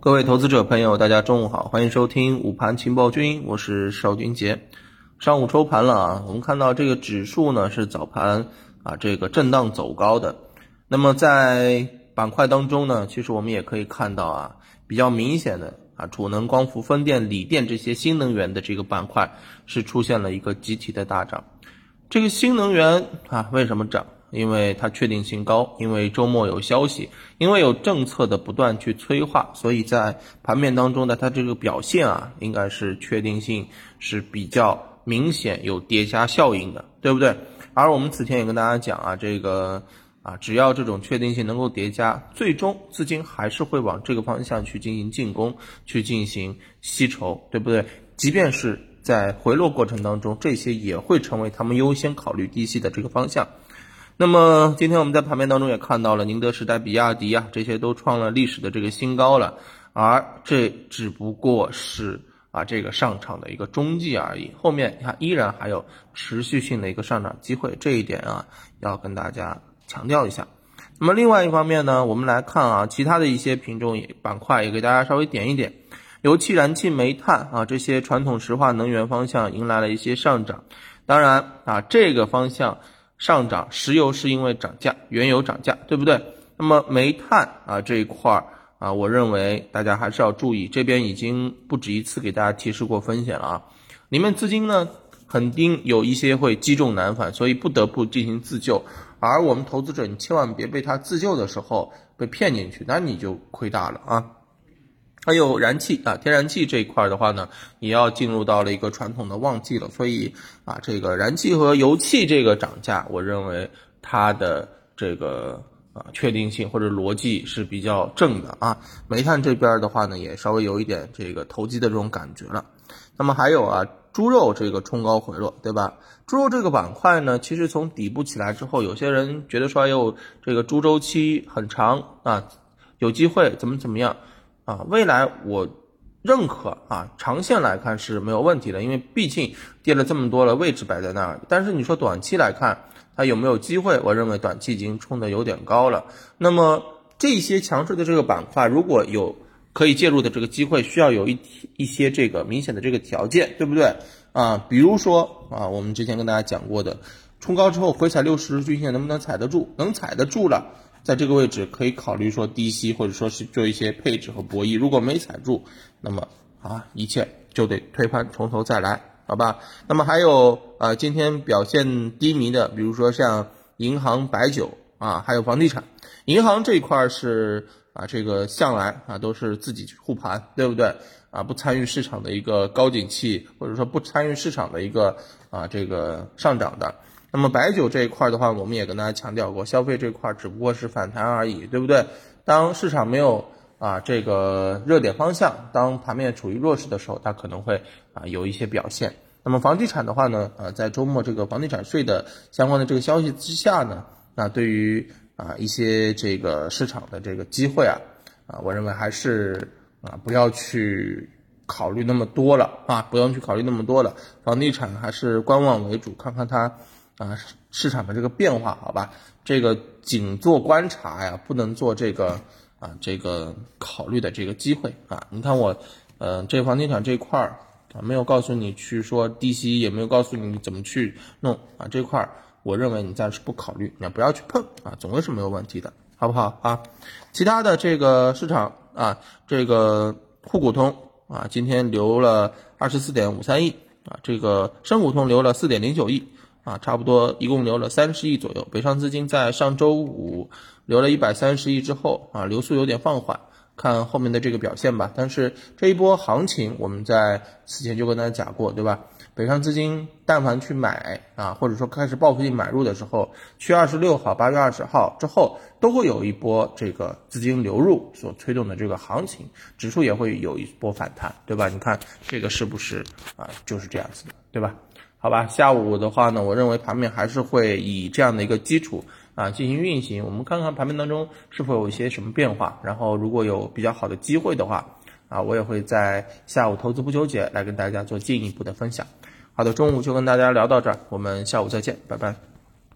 各位投资者朋友，大家中午好，欢迎收听午盘情报君，我是邵军杰。上午收盘了啊，我们看到这个指数呢是早盘啊这个震荡走高的。那么在板块当中呢，其实我们也可以看到啊，比较明显的啊，储能、光伏、风电、锂电这些新能源的这个板块是出现了一个集体的大涨。这个新能源啊，为什么涨？因为它确定性高，因为周末有消息，因为有政策的不断去催化，所以在盘面当中的它这个表现啊，应该是确定性是比较明显，有叠加效应的，对不对？而我们此前也跟大家讲啊，这个啊，只要这种确定性能够叠加，最终资金还是会往这个方向去进行进攻，去进行吸筹，对不对？即便是在回落过程当中，这些也会成为他们优先考虑低吸的这个方向。那么今天我们在盘面当中也看到了宁德时代、比亚迪啊，这些都创了历史的这个新高了，而这只不过是啊这个上涨的一个中继而已，后面你看依然还有持续性的一个上涨机会，这一点啊要跟大家强调一下。那么另外一方面呢，我们来看啊，其他的一些品种也板块也给大家稍微点一点，油气、燃气、煤炭啊这些传统石化能源方向迎来了一些上涨，当然啊这个方向。上涨，石油是因为涨价，原油涨价，对不对？那么煤炭啊这一块儿啊，我认为大家还是要注意，这边已经不止一次给大家提示过风险了啊。里面资金呢肯定有一些会积重难返，所以不得不进行自救。而我们投资者，你千万别被他自救的时候被骗进去，那你就亏大了啊。还有燃气啊，天然气这一块的话呢，也要进入到了一个传统的旺季了，所以啊，这个燃气和油气这个涨价，我认为它的这个啊确定性或者逻辑是比较正的啊。煤炭这边的话呢，也稍微有一点这个投机的这种感觉了。那么还有啊，猪肉这个冲高回落，对吧？猪肉这个板块呢，其实从底部起来之后，有些人觉得说，哎呦，这个猪周期很长啊，有机会怎么怎么样。啊，未来我认可啊，长线来看是没有问题的，因为毕竟跌了这么多了，位置摆在那儿。但是你说短期来看，它有没有机会？我认为短期已经冲的有点高了。那么这些强势的这个板块，如果有可以介入的这个机会，需要有一一些这个明显的这个条件，对不对？啊，比如说啊，我们之前跟大家讲过的，冲高之后回踩六十日均线能不能踩得住？能踩得住了。在这个位置可以考虑说低吸，或者说是做一些配置和博弈。如果没踩住，那么啊，一切就得推盘从头再来，好吧？那么还有呃，今天表现低迷的，比如说像银行、白酒啊，还有房地产。银行这一块是啊，这个向来啊都是自己护盘，对不对？啊，不参与市场的一个高景气，或者说不参与市场的一个啊这个上涨的。那么白酒这一块的话，我们也跟大家强调过，消费这块只不过是反弹而已，对不对？当市场没有啊这个热点方向，当盘面处于弱势的时候，它可能会啊有一些表现。那么房地产的话呢，呃，在周末这个房地产税的相关的这个消息之下呢，那对于啊一些这个市场的这个机会啊，啊，我认为还是啊不要去考虑那么多了啊，不用去考虑那么多了，房地产还是观望为主，看看它。啊，市场的这个变化，好吧，这个仅做观察呀，不能做这个啊，这个考虑的这个机会啊。你看我，呃，这房地产这块儿啊，没有告诉你去说低息，也没有告诉你怎么去弄啊，这块儿我认为你暂时不考虑，你不要去碰啊，总归是没有问题的，好不好啊？其他的这个市场啊，这个沪股通啊，今天留了二十四点五三亿啊，这个深股通留了四点零九亿。啊，差不多一共留了三十亿左右。北上资金在上周五留了一百三十亿之后啊，流速有点放缓，看后面的这个表现吧。但是这一波行情，我们在此前就跟大家讲过，对吧？北上资金但凡去买啊，或者说开始报复性买入的时候，七月二十六号、八月二十号之后，都会有一波这个资金流入所推动的这个行情，指数也会有一波反弹，对吧？你看这个是不是啊？就是这样子的，对吧？好吧，下午的话呢，我认为盘面还是会以这样的一个基础啊进行运行。我们看看盘面当中是否有一些什么变化，然后如果有比较好的机会的话啊，我也会在下午投资不纠结来跟大家做进一步的分享。好的，中午就跟大家聊到这儿，我们下午再见，拜拜。